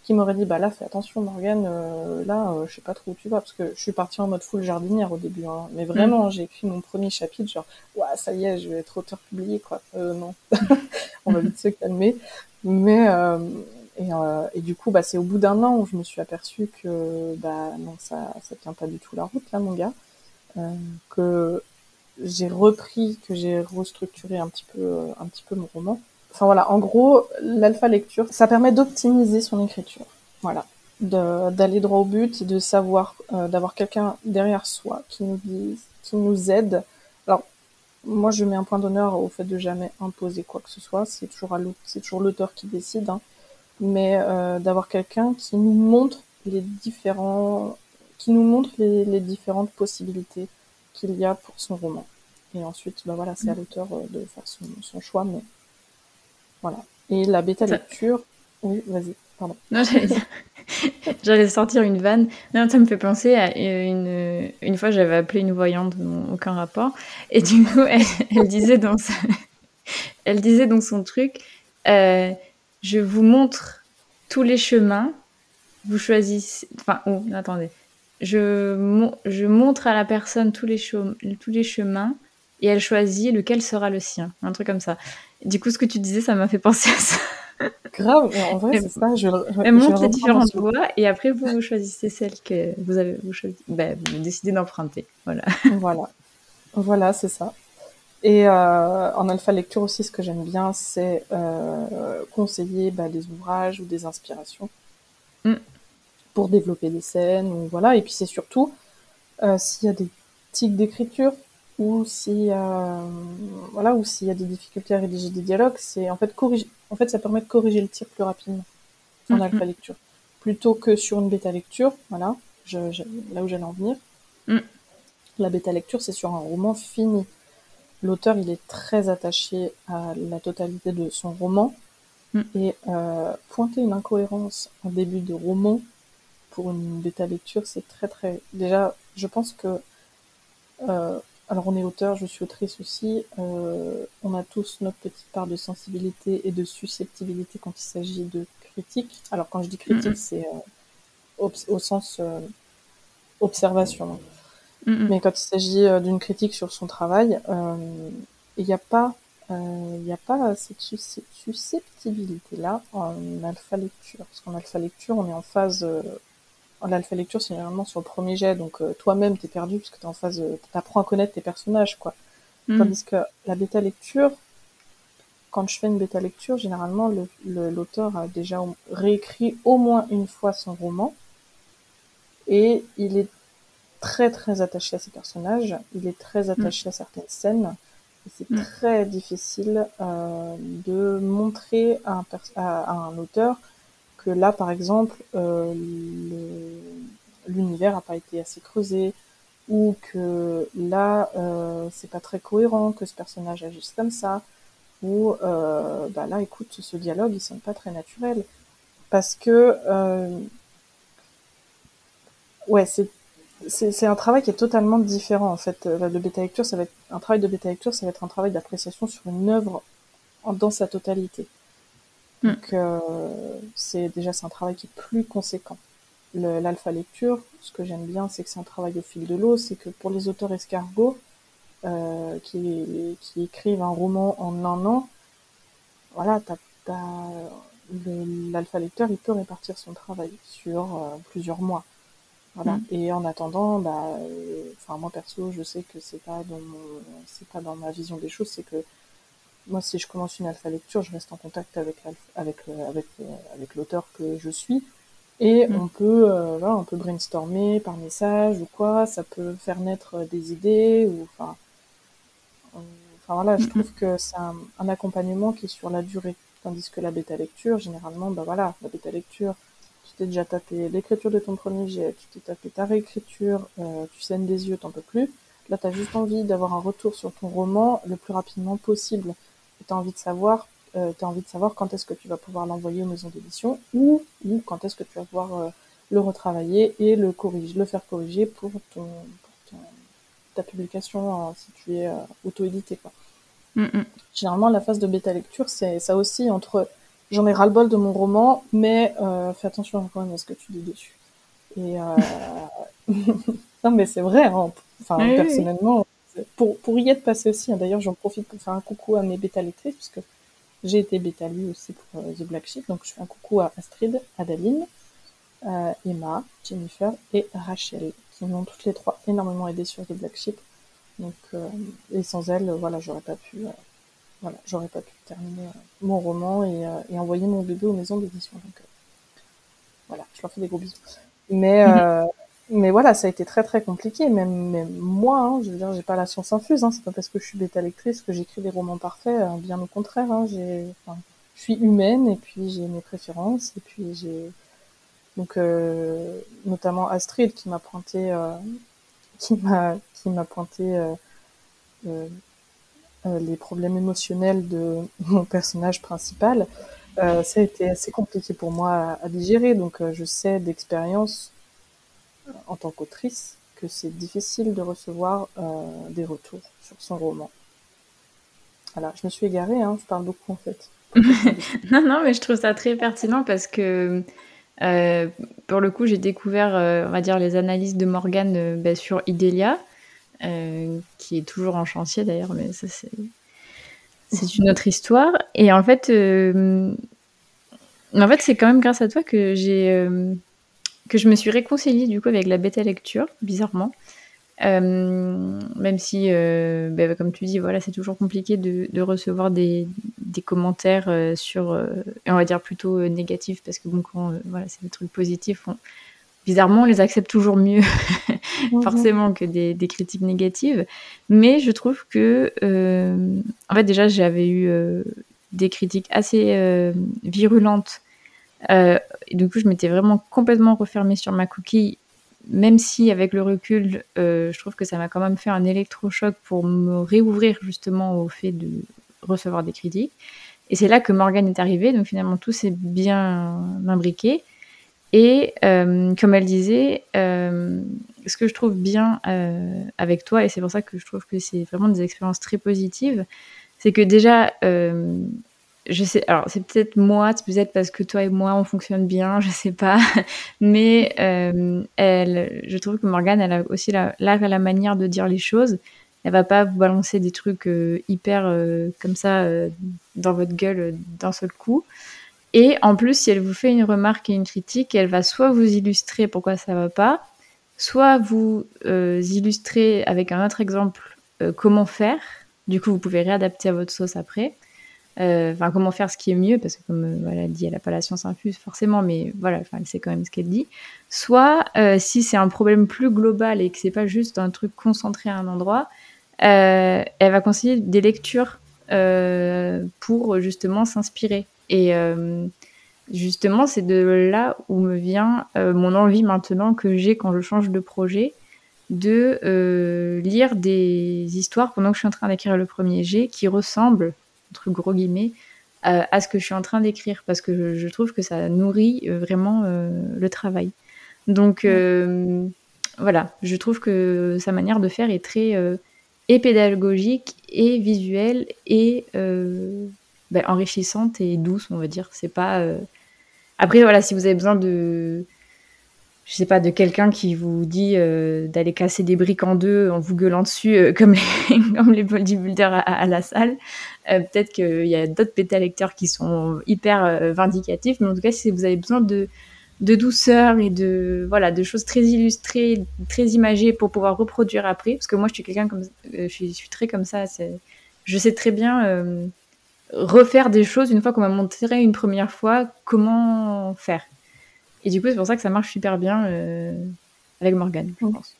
qui m'aurait dit bah là fais attention Morgane euh, là euh, je sais pas trop où tu vas parce que je suis partie en mode full jardinière au début hein. mais vraiment mm. j'ai écrit mon premier chapitre genre ouais ça y est je vais être auteur publié quoi. Euh, non. [laughs] [laughs] On va vite se calmer mais et, et, du coup bah c'est au bout d'un an où je me suis aperçue que bah non ça ça tient pas du tout la route là mon gars. Que j'ai repris que j'ai restructuré un petit peu un petit peu mon roman enfin voilà, en gros, l'alpha lecture, ça permet d'optimiser son écriture. Voilà, d'aller droit au but, de savoir, euh, d'avoir quelqu'un derrière soi qui nous dit, qui nous aide. Alors, moi, je mets un point d'honneur au fait de jamais imposer quoi que ce soit. C'est toujours c'est toujours l'auteur qui décide, hein. mais euh, d'avoir quelqu'un qui nous montre les différents, qui nous montre les, les différentes possibilités qu'il y a pour son roman. Et ensuite, bah voilà, c'est à mm. l'auteur euh, de faire son, son choix, mais voilà. Et la bêta lecture. Oui, vas-y, pardon. Non, [laughs] j'allais sortir une vanne. Non, ça me fait penser à une, une fois, j'avais appelé une voyante, aucun rapport. Et du coup, elle, [laughs] disait, dans [laughs] elle disait dans son truc euh, Je vous montre tous les chemins, vous choisissez. Enfin, oh, attendez. Je, je montre à la personne tous les, tous les chemins et elle choisit lequel sera le sien. Un truc comme ça. Du coup, ce que tu disais, ça m'a fait penser à ça. Grave, en vrai, c'est ça. Je, elle montre les différentes voies et après, vous, choisissez celle que vous avez vous choisi, bah, vous décidez d'emprunter. Voilà. Voilà, voilà c'est ça. Et euh, en alpha lecture aussi, ce que j'aime bien, c'est euh, conseiller bah, des ouvrages ou des inspirations mm. pour développer des scènes. Ou, voilà. Et puis c'est surtout, euh, s'il y a des tics d'écriture, ou si euh, voilà ou s'il y a des difficultés à rédiger des dialogues, c'est en fait corriger en fait ça permet de corriger le tir plus rapidement en mm-hmm. alpha lecture plutôt que sur une bêta lecture, voilà, je, là où j'allais en venir. Mm. La bêta lecture, c'est sur un roman fini. L'auteur, il est très attaché à la totalité de son roman mm. et euh, pointer une incohérence en début de roman pour une bêta lecture, c'est très très déjà, je pense que euh, alors on est auteur, je suis autrice aussi. Euh, on a tous notre petite part de sensibilité et de susceptibilité quand il s'agit de critique. Alors quand je dis critique, c'est euh, au sens euh, observation. Mais quand il s'agit d'une critique sur son travail, il n'y a pas, il n'y a pas cette susceptibilité là en alpha lecture. Parce qu'en alpha lecture, on est en phase l'alpha lecture, c'est généralement sur le premier jet, donc euh, toi-même, t'es perdu parce que t'es en phase, euh, t'apprends à connaître tes personnages, quoi. Mm. Tandis que la bêta lecture, quand je fais une bêta lecture, généralement, l'auteur a déjà réécrit au moins une fois son roman, et il est très très attaché à ses personnages, il est très mm. attaché à certaines scènes, c'est mm. très difficile euh, de montrer à un, à un auteur que là, par exemple, euh, l'univers n'a pas été assez creusé, ou que là, euh, c'est pas très cohérent, que ce personnage agisse comme ça, ou euh, bah là, écoute, ce dialogue, il sonne pas très naturel. Parce que, ouais, c'est un travail qui est totalement différent en fait. Bêta lecture, ça va être un travail de bêta lecture, ça va être un travail d'appréciation sur une œuvre dans sa totalité. Mm. Donc euh, c'est déjà c'est un travail qui est plus conséquent. L'alpha lecture, ce que j'aime bien, c'est que c'est un travail au fil de l'eau, c'est que pour les auteurs escargots euh, qui, qui écrivent un roman en un an, voilà, l'alpha lecteur, il peut répartir son travail sur euh, plusieurs mois. Voilà. Mm. Et en attendant, bah, enfin moi perso, je sais que c'est pas dans c'est pas dans ma vision des choses, c'est que moi, si je commence une alpha lecture, je reste en contact avec avec euh, avec euh, avec l'auteur que je suis et mm. on peut euh, voilà, on peut brainstormer par message ou quoi. Ça peut faire naître des idées ou enfin enfin voilà. Je mm-hmm. trouve que c'est un, accompagnement qui est sur la durée, tandis que la bêta lecture, généralement, bah voilà, la bêta lecture. Tu t'es déjà tapé l'écriture de ton premier jet, tu t'es tapé ta réécriture, tu saignes des yeux, t'en peux plus. Là, tu as juste envie d'avoir un retour sur ton roman le plus rapidement possible tu as envie de savoir, euh, as envie de savoir quand est-ce que tu vas pouvoir l'envoyer aux maisons d'édition ou, ou quand est-ce que tu vas pouvoir euh, le retravailler et le corriger, le faire corriger pour, ton, pour ta publication si tu es euh, auto-édité. Quoi. Mm, mm. Généralement, la phase de bêta lecture, c'est ça aussi entre j'en ai ras-le-bol de mon roman, mais euh, fais attention quand même à ce que tu dis dessus. Et euh... [laughs] non, mais c'est vrai. Hein. Enfin, personnellement, pour, pour y être passé aussi, hein, d'ailleurs, j'en profite pour faire un coucou à mes bêta lectrices, puisque j'ai été bêta lui aussi pour euh, The Black Sheep. Donc, je fais un coucou à Astrid, Adaline, euh, Emma, Jennifer et Rachel, qui m'ont toutes les trois énormément aidé sur The Black Sheep. Donc, euh, et sans elles, voilà, j'aurais pas pu, voilà, j'aurais pas pu terminer mon roman et, et, envoyer mon bébé aux maisons d'édition. Donc voilà, je leur fais des gros bisous. Mais mhm. Mais voilà, ça a été très très compliqué. Même, même moi, hein, je veux dire, j'ai pas la science infuse. Hein, c'est pas parce que je suis bêta lectrice que j'écris des romans parfaits. Hein, bien au contraire. Hein, j'ai, je suis humaine et puis j'ai mes préférences et puis j'ai donc euh, notamment Astrid qui m'a pointé euh, qui m'a qui m'a pointé euh, euh, euh les problèmes émotionnels de [laughs] mon personnage principal. ça a été assez compliqué pour moi à, à digérer donc je sais d'expérience en tant qu'autrice que c'est difficile de recevoir des retours sur son roman. Voilà, je me suis égarée, hein, je parle beaucoup en fait. [laughs] non, non, mais je trouve ça très pertinent parce que euh, pour le coup, j'ai découvert, euh, on va dire, les analyses de Morgane euh, bah, sur Idélia, qui est toujours en chantier d'ailleurs, mais ça c'est c'est une autre histoire. Et en fait, en fait, c'est quand même grâce à toi que j'ai que je me suis réconciliée du coup avec la bêta lecture, bizarrement. Euh, même si, euh, bah, comme tu dis, voilà, c'est toujours compliqué de, de recevoir des, des commentaires euh, sur, euh, on va dire plutôt négatifs, parce que bon, quand voilà, c'est des trucs positifs, on, bizarrement, on les accepte toujours mieux, [laughs] mhm. forcément, que des, des, critiques négatives. Mais je trouve que, en fait, déjà, j'avais eu des critiques assez virulentes. Et du coup, je m'étais vraiment complètement refermée sur ma cookie même si avec le recul, euh, je trouve que ça m'a quand même fait un électrochoc pour me réouvrir justement au fait de recevoir des critiques. Et c'est là que Morgane est arrivée, donc finalement tout s'est bien imbriqué. Et euh, comme elle disait, euh, ce que je trouve bien euh, avec toi, et c'est pour ça que je trouve que c'est vraiment des expériences très positives, c'est que déjà, euh, je sais, alors c'est peut-être moi, c'est peut-être parce que toi et moi on fonctionne bien, je sais pas, [laughs] mais euh, elle, je trouve que Morgane, elle a aussi la, la, la manière de dire les choses. Elle va pas vous balancer des trucs euh, hyper euh, comme ça dans votre gueule d'un seul coup. Et en plus, si elle vous fait une remarque et une critique, elle va soit vous illustrer pourquoi ça va pas, soit vous illustrer avec un autre exemple comment faire. Du coup, vous pouvez réadapter à votre sauce après. Euh, comment faire ce qui est mieux, parce que comme euh, voilà, dit, elle n'a pas la science infuse forcément, mais voilà, elle sait quand même ce qu'elle dit. Soit, euh, si c'est un problème plus global et que c'est pas juste un truc concentré à un endroit, elle va conseiller des lectures pour justement s'inspirer. Et justement, c'est de là où me vient mon envie maintenant que j'ai quand je change de projet de lire des histoires pendant que je suis en train d'écrire le premier G qui ressemblent entre gros guillemets, euh, à ce que je suis en train d'écrire, parce que je, trouve que ça nourrit euh, vraiment euh, le travail. Donc voilà, je trouve que sa manière de faire est très et pédagogique et visuelle et ben, enrichissante et douce, on va dire. C'est pas. Après voilà, si vous avez besoin de je sais pas, de quelqu'un qui vous dit euh, d'aller casser des briques en deux en vous gueulant dessus euh, comme, les, [laughs] comme les bodybuilders à, la salle. Euh, peut-être qu'il y a d'autres bêta-lecteurs qui sont hyper vindicatifs, mais en tout cas, si vous avez besoin de, de douceur et de, voilà, de choses très illustrées, très imagées pour pouvoir reproduire après, parce que moi, je suis quelqu'un comme, je je, suis, très comme ça, je sais très bien refaire des choses une fois qu'on m'a montré une première fois comment faire. Et du coup, c'est pour ça que ça marche super bien euh, avec Morgane, je pense.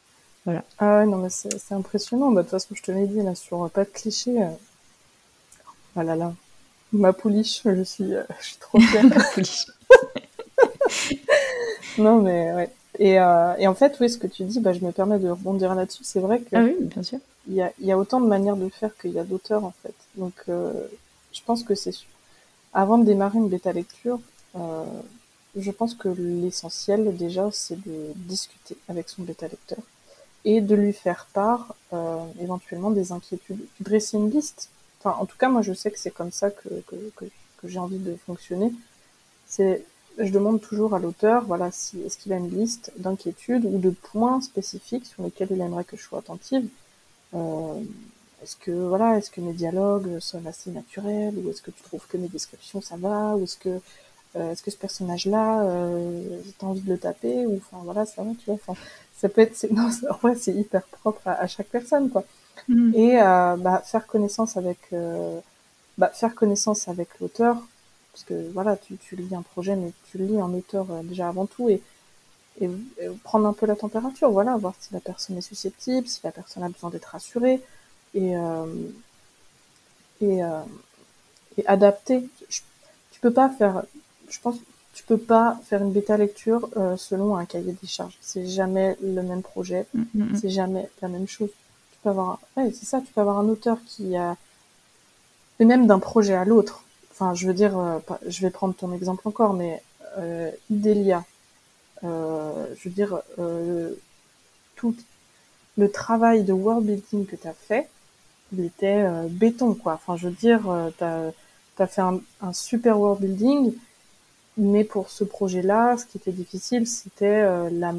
Voilà. Ah ouais, non, mais c'est impressionnant. Bah, de toute façon, je te l'ai dit, là, sur pas de clichés. Euh... Oh là là. Ma pouliche, je suis, euh, je suis trop fière. Ma [laughs] pouliche. [laughs] non, mais ouais. Et, euh, et, en fait, oui, ce que tu dis, bah, je me permets de rebondir là-dessus. C'est vrai que. Ah oui, bien sûr. Il y a, y a autant de manières de faire qu'il y a d'auteurs, en fait. Donc, euh, je pense que c'est. Avant de démarrer une bêta lecture, euh, je pense que l'essentiel déjà, c'est de discuter avec son bêta lecteur et de lui faire part euh, éventuellement des inquiétudes. Dresser une liste. Enfin, en tout cas, moi, je sais que c'est comme ça que, que, que, j'ai envie de fonctionner. C'est, je demande toujours à l'auteur, voilà, si est-ce qu'il a une liste d'inquiétudes ou de points spécifiques sur lesquels il aimerait que je sois attentive? Euh, est-ce que voilà, est-ce que mes dialogues sont assez naturels ou est-ce que tu trouves que mes descriptions ça va ou est-ce que est-ce que ce personnage-là, euh, j'ai envie de le taper ou enfin voilà, ça va, tu vois. Enfin, ça peut être, c'est, [laughs] non, en vrai, c'est hyper propre à, à, chaque personne, quoi. Mmh. Et euh, bah, faire connaissance avec euh, bah, faire connaissance avec l'auteur, parce que voilà, tu, tu lis un projet, mais tu lis un auteur euh, déjà avant tout, et, et, prendre un peu la température, voilà, voir si la personne est susceptible, si la personne a besoin d'être rassurée, et, euh, et, euh, et adapter. tu peux pas faire, je pense, tu peux pas faire une bêta lecture euh, selon un cahier des charges. C'est jamais le même projet, mm, mm, mm. c'est jamais la même chose. Tu peux avoir, ouais, c'est ça, tu peux avoir un auteur qui a, et même d'un projet à l'autre. Enfin, je veux dire, euh, je vais prendre ton exemple encore, mais euh, Idélia, euh, je veux dire, euh, tout le travail de world building que tu as fait, il était béton, quoi. Enfin, je veux dire, tu as, fait un, un super world building, mais pour ce projet-là, ce qui était difficile, c'était euh, la,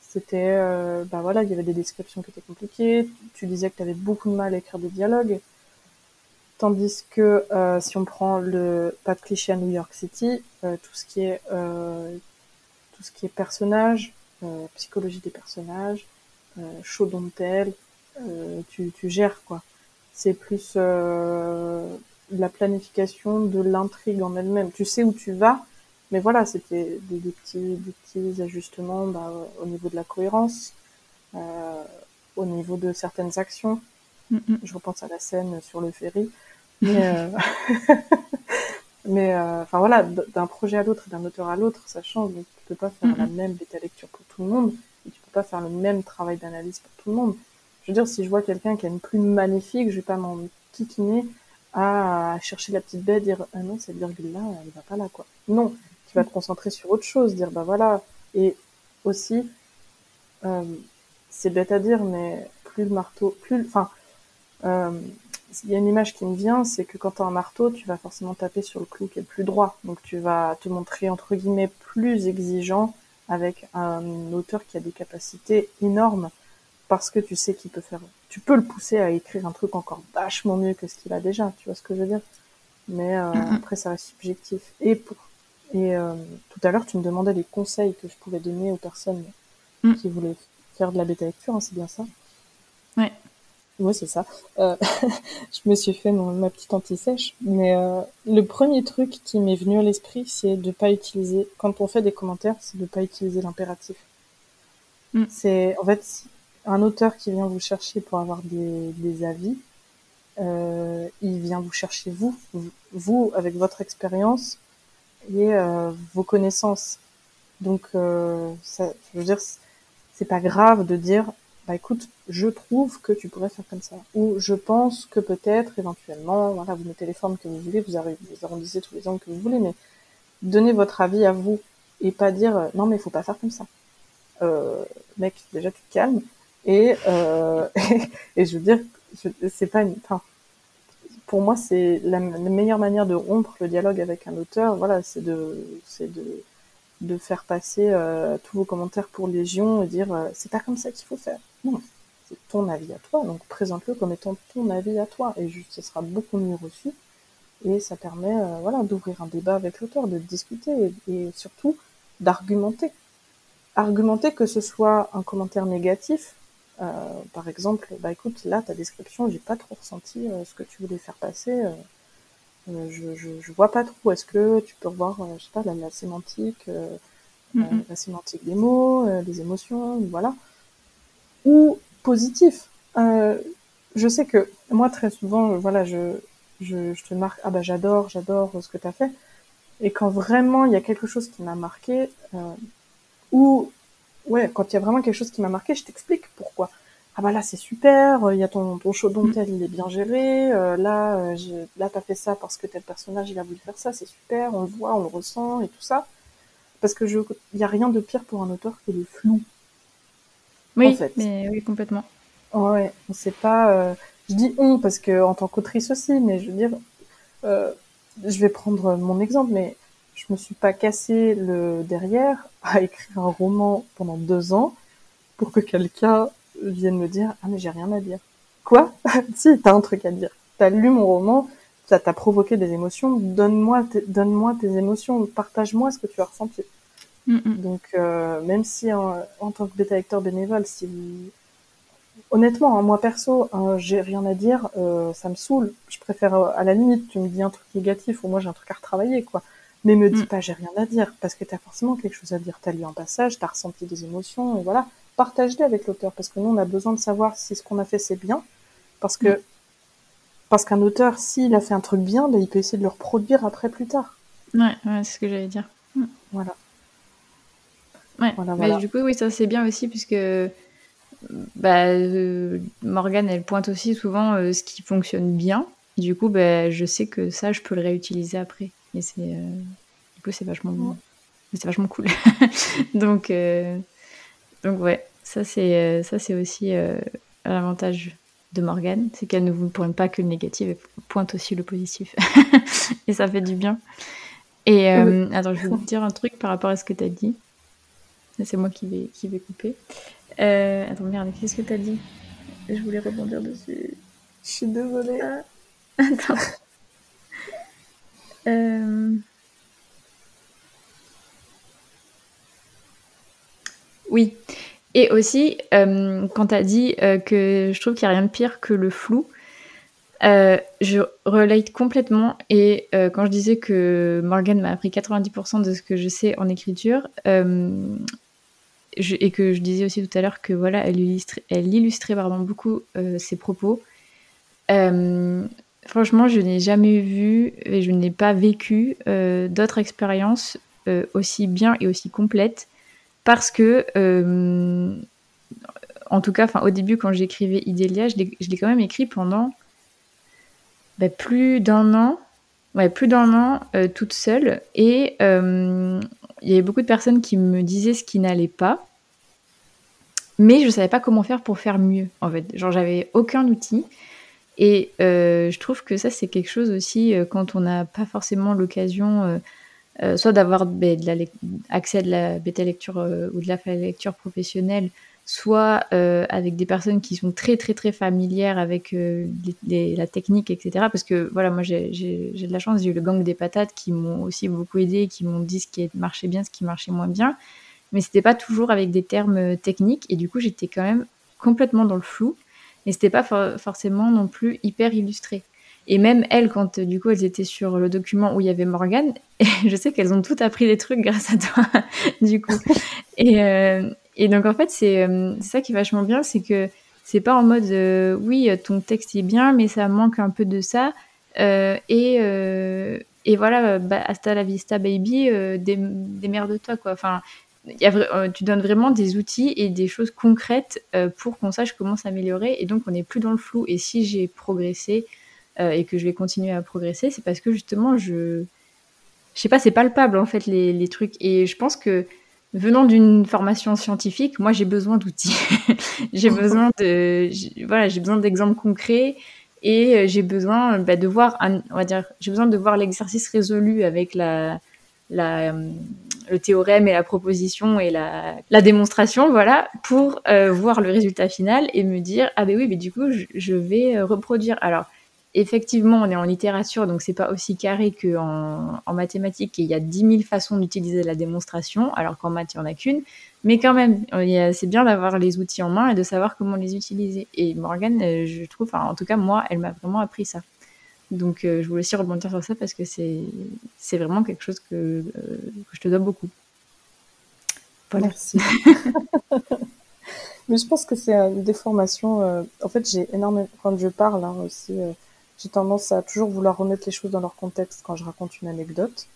c'était, euh, bah voilà, il y avait des descriptions qui étaient compliquées. Tu disais que tu avais beaucoup de mal à écrire des dialogues. Tandis que euh, si on prend le pas de cliché à New York City, tout ce qui est tout ce qui est personnage, psychologie des personnages, show don't tell, tu, tu gères quoi. C'est plus la planification de l'intrigue en elle-même. Tu sais où tu vas, mais voilà, c'était des, petits, des petits ajustements bah, au niveau de la cohérence, euh, au niveau de certaines actions. Je repense à la scène sur le ferry. [laughs] Mais, euh, [laughs] mais euh, enfin voilà, d'un projet à l'autre, d'un auteur à l'autre, ça change. Donc, tu peux pas faire la même bêta lecture pour tout le monde, et tu peux pas faire le même travail d'analyse pour tout le monde. Je veux dire, si je vois quelqu'un qui a une plume magnifique, je vais pas m'en kikiner à chercher la petite bête, dire ah non cette virgule là elle va pas là quoi. Non, tu vas te concentrer sur autre chose, dire bah voilà. Et aussi, euh, c'est bête à dire, mais plus le marteau, plus, enfin, euh, il y a une image qui me vient, c'est que quand tu as un marteau, tu vas forcément taper sur le clou qui est plus droit. Donc tu vas te montrer entre guillemets plus exigeant avec un auteur qui a des capacités énormes parce que tu sais qu'il peut faire tu peux le pousser à écrire un truc encore vachement mieux que ce qu'il a déjà, tu vois ce que je veux dire? Mais euh, après, ça reste subjectif. Et pour et euh, tout à l'heure, tu me demandais les conseils que je pouvais donner aux personnes mm. qui voulaient faire de la bêta lecture, hein, c'est bien ça? Ouais. Oui, c'est ça. Euh, [laughs] je me suis fait mon, ma petite anti-sèche. Mais euh, le premier truc qui m'est venu à l'esprit, c'est de pas utiliser, quand on fait des commentaires, c'est de pas utiliser l'impératif. Mm. C'est, en fait, un auteur qui vient vous chercher pour avoir des, avis, euh, il vient vous chercher vous, vous avec votre expérience et euh, vos connaissances. Donc, euh, je veux dire, c'est pas grave de dire, bah écoute, je trouve que tu pourrais faire comme ça, ou je pense que peut-être, éventuellement, voilà, vous mettez les formes que vous voulez, vous, arrondissez tous les angles que vous voulez, mais donnez votre avis à vous et pas dire, non mais il faut pas faire comme ça. Euh, mec, déjà tu te calmes et, euh, [laughs] et je veux dire, c'est pas une. Enfin, pour moi, c'est la, meilleure manière de rompre le dialogue avec un auteur. Voilà, c'est de, c'est de, de faire passer euh, tous vos commentaires pour légion et dire euh, c'est pas comme ça qu'il faut faire. Non, c'est ton avis à toi. Donc présente-le comme étant ton avis à toi et juste, ce sera beaucoup mieux reçu. Et ça permet, euh, voilà, d'ouvrir un débat avec l'auteur, de discuter et surtout d'argumenter. Argumenter que ce soit un commentaire négatif par exemple, bah écoute, là, ta description, j'ai pas trop ressenti euh, ce que tu voulais faire passer. Euh, je, je, je, vois pas trop. Est-ce que tu peux revoir, je sais pas, la, sémantique, la sémantique des mots, des émotions, voilà. Ou positif. je sais que moi, très souvent, voilà, je, je, je te marque, ah bah j'adore, j'adore ce que tu as fait. Et quand vraiment il y a quelque chose qui m'a marqué, ou ouais, quand il y a vraiment quelque chose qui m'a marqué, je t'explique pourquoi. Ah bah là c'est super, il y a ton, ton chaudron tel, il est bien géré, euh, là euh, là t'as fait ça parce que tel personnage il a voulu faire ça, c'est super, on le voit, on le ressent et tout ça. Parce que je, il y a rien de pire pour un auteur que le flou. Oui, en fait. mais oui complètement. Ouais, on sait pas. Euh, je dis on parce que en tant qu'autrice aussi, mais je veux dire, euh, je vais prendre mon exemple, mais je me suis pas cassé le derrière à écrire un roman pendant deux ans pour que quelqu'un vienne me dire ah mais j'ai rien à dire. Quoi? [laughs] Si t'as un truc à dire. T'as lu mon roman, ça t'a provoqué des émotions. Donne-moi, donne-moi tes émotions. Partage-moi ce que tu as ressenti. Donc euh, même si en, tant que bêta lecteur bénévole, si honnêtement, hein, moi perso, hein, j'ai rien à dire, euh, ça me saoule. Je préfère, euh, à la limite, tu me dis un truc négatif ou moi j'ai un truc à retravailler, quoi. Mais me dis mm. pas j'ai rien à dire, parce que t'as forcément quelque chose à dire. T'as lu un passage, t'as ressenti des émotions, et voilà. Partage-les avec l'auteur, parce que nous on a besoin de savoir si ce qu'on a fait c'est bien, parce que mm. parce qu'un auteur, s'il a fait un truc bien, ben, il peut essayer de le reproduire après plus tard. Ouais, ouais c'est ce que j'allais dire. Mm. Voilà. Ouais. Mais du coup, oui, ça c'est bien aussi, puisque bah, euh, Morgane, elle pointe aussi souvent euh, ce qui fonctionne bien. du coup, bah, je sais que ça, je peux le réutiliser après. Et c'est, euh, du coup, c'est vachement, c'est vachement cool. [laughs] donc, donc ouais, ça c'est, ça c'est aussi l'avantage de Morgane, c'est qu'elle ne vous pointe pas que le négatif, elle pointe aussi le positif. [laughs] et ça fait du bien. Et attends, je vais vous dire un truc par rapport à ce que tu as dit. C'est moi qui vais, qui vais couper. Euh, attends, merde, qu'est-ce que t'as dit? Je voulais rebondir dessus. Je suis désolée. Ah. [laughs] Attends. Euh, oui. Et aussi, euh, quand tu as dit que je trouve qu'il n'y a rien de pire que le flou, je relate complètement. Et quand je disais que Morgan m'a appris 90% de ce que je sais en écriture, et que je disais aussi tout à l'heure que voilà, elle, illustrait, elle illustrait beaucoup euh, ses propos. Euh, franchement, je n'ai jamais vu et je n'ai pas vécu euh, d'autres expériences aussi bien et aussi complètes parce que, en tout cas, au début, quand j'écrivais Idélia, je l'ai quand même écrit pendant bah, plus d'un an. Ouais, plus d'un an toute seule. Et il y avait beaucoup de personnes qui me disaient ce qui n'allait pas, mais je ne savais pas comment faire pour faire mieux, en fait. Genre, j'avais aucun outil. Et euh, je trouve que ça, c'est quelque chose aussi, euh, quand on n'a pas forcément l'occasion, euh, soit d'avoir ben, accès à de la bêta lecture ou de la lecture professionnelle, soit avec des personnes qui sont très, très, très familières avec la technique, etc. Parce que, voilà, moi, j'ai de la chance, j'ai eu le gang des patates qui m'ont aussi beaucoup aidé, qui m'ont dit ce qui marchait bien, ce qui marchait moins bien. Mais c'était pas toujours avec des termes techniques. Et du coup j'étais quand même complètement dans le flou et c'était pas forcément non plus hyper illustré. Et même elles, quand euh, du coup elles étaient sur le document où il y avait Morgane, [laughs] je sais qu'elles ont toutes appris des trucs grâce à toi, [laughs] du coup. [laughs] Et, euh, et donc en fait, c'est ça qui est vachement bien, c'est que c'est pas en mode oui, ton texte est bien, mais ça manque un peu de ça. et, et voilà, bah, hasta la vista baby, des, des de toi, quoi. Enfin, euh, tu donnes vraiment des outils et des choses concrètes euh, pour qu'on sache comment s'améliorer et donc on n'est plus dans le flou. Et si j'ai progressé euh, et que je vais continuer à progresser, c'est parce que justement je, je sais pas, c'est palpable en fait les, les, trucs. Et je pense que venant d'une formation scientifique, moi j'ai besoin d'outils, [laughs] j'ai besoin de, voilà, j'ai besoin d'exemples concrets et j'ai besoin bah, de voir, on va dire, j'ai besoin de voir l'exercice résolu avec la, la le théorème et la proposition et la, la démonstration, voilà, pour euh, voir le résultat final et me dire ah ben oui, mais du coup je, vais euh, reproduire. Alors effectivement, on est en littérature, donc c'est pas aussi carré qu'en en mathématiques. Et il y a 10 000 façons d'utiliser la démonstration, alors qu'en maths il y en a qu'une. Mais quand même, c'est bien d'avoir les outils en main et de savoir comment les utiliser. Et Morgane, euh, je trouve, en tout cas moi, elle m'a vraiment appris ça. Donc euh, je voulais aussi rebondir sur ça parce que c'est, vraiment quelque chose que, euh, que, je te dois beaucoup. Merci. [laughs] Mais je pense que c'est une déformation. Euh, en fait, j'ai énormément, quand je parle hein, aussi, j'ai tendance à toujours vouloir remettre les choses dans leur contexte quand je raconte une anecdote.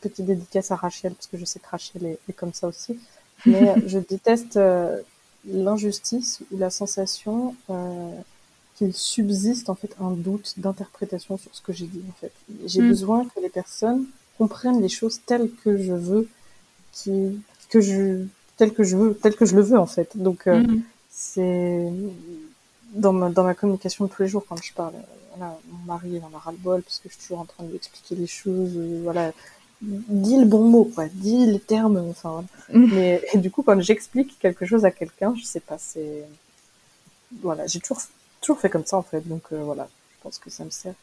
petite dédicace à Rachel, parce que je sais que Rachel est, est comme ça aussi. Mais [laughs] je déteste l'injustice ou la sensation qu'il subsiste en fait un doute d'interprétation sur ce que j'ai dit en fait. J'ai mm. besoin que les personnes comprennent les choses telles que je veux, qui, que je, telles que je veux, telles que je le veux en fait. Donc euh, mm. c'est dans ma, dans ma communication de tous les jours quand je parle. Voilà, mon mari il en a ras le bol parce que je suis toujours en train de lui expliquer les choses. Euh, voilà, dis le bon mot, quoi, dis les termes. Enfin, mm. mais et du coup quand j'explique quelque chose à quelqu'un, je sais pas, c'est voilà, j'ai toujours toujours fait comme ça en fait. Donc euh, voilà, je pense que ça me sert.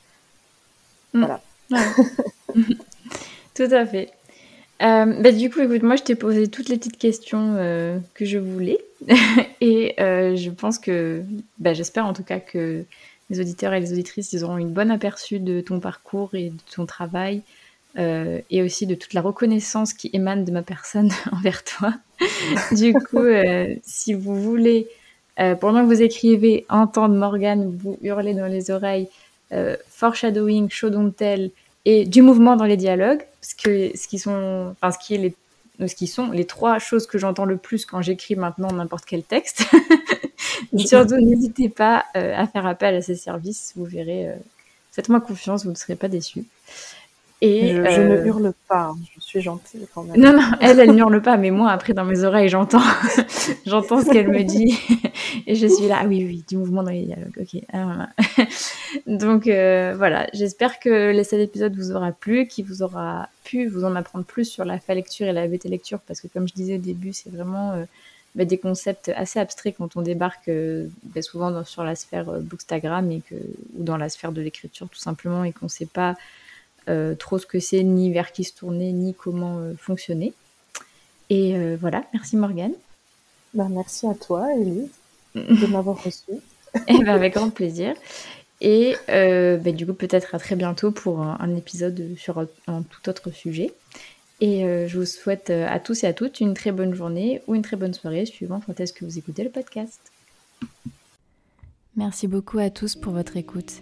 Mm. Voilà. [laughs] Tout à fait. Euh, bah, du coup, écoute, moi, je t'ai posé toutes les petites questions euh, que je voulais. [laughs] et je pense que, bah, j'espère en tout cas que les auditeurs et les auditrices, ils auront une bonne aperçu de ton parcours et de ton travail. et aussi de toute la reconnaissance qui émane de ma personne [laughs] envers toi. du coup, si vous voulez, pendant que vous écrivez, entendre Morgane vous hurler dans les oreilles, foreshadowing, show don't tell, et du mouvement dans les dialogues, ce, qui sont, enfin, ce, qui est les, ce qui sont les trois choses que j'entends le plus quand j'écris maintenant n'importe quel texte. [laughs] Surtout, n'hésitez pas euh, à faire appel à ces services, vous verrez. Euh, faites-moi confiance, vous ne serez pas déçus. Et je, ne euh, hurle pas, hein. je suis gentille quand même. Non, non, elle, elle hurle pas, mais moi, après, dans mes oreilles, j'entends, [laughs] j'entends ce qu'elle me dit, [laughs] et je suis là, ah oui, oui, du mouvement dans les dialogues, ok. Ah, [laughs] Donc euh, voilà, j'espère que cet épisode vous aura plu, qu'il vous aura pu vous en apprendre plus sur la fa lecture et la VT lecture, parce que comme je disais au début, c'est vraiment euh, bah, des concepts assez abstraits quand on débarque bah, souvent sur la sphère Bookstagram et que, ou dans la sphère de l'écriture tout simplement, et qu'on ne sait pas trop ce que c'est, ni vers qui se tourner, ni comment euh, fonctionner. Et euh, voilà, merci Morgane. Ben, merci à toi, Elise, [laughs] de m'avoir reçu. Eh ben, avec grand plaisir. Et ben, du coup, peut-être à très bientôt pour un, épisode sur un, tout autre sujet. Et je vous souhaite à tous et à toutes une très bonne journée ou une très bonne soirée, suivant quand est-ce que vous écoutez le podcast. Merci beaucoup à tous pour votre écoute.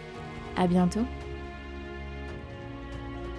À bientôt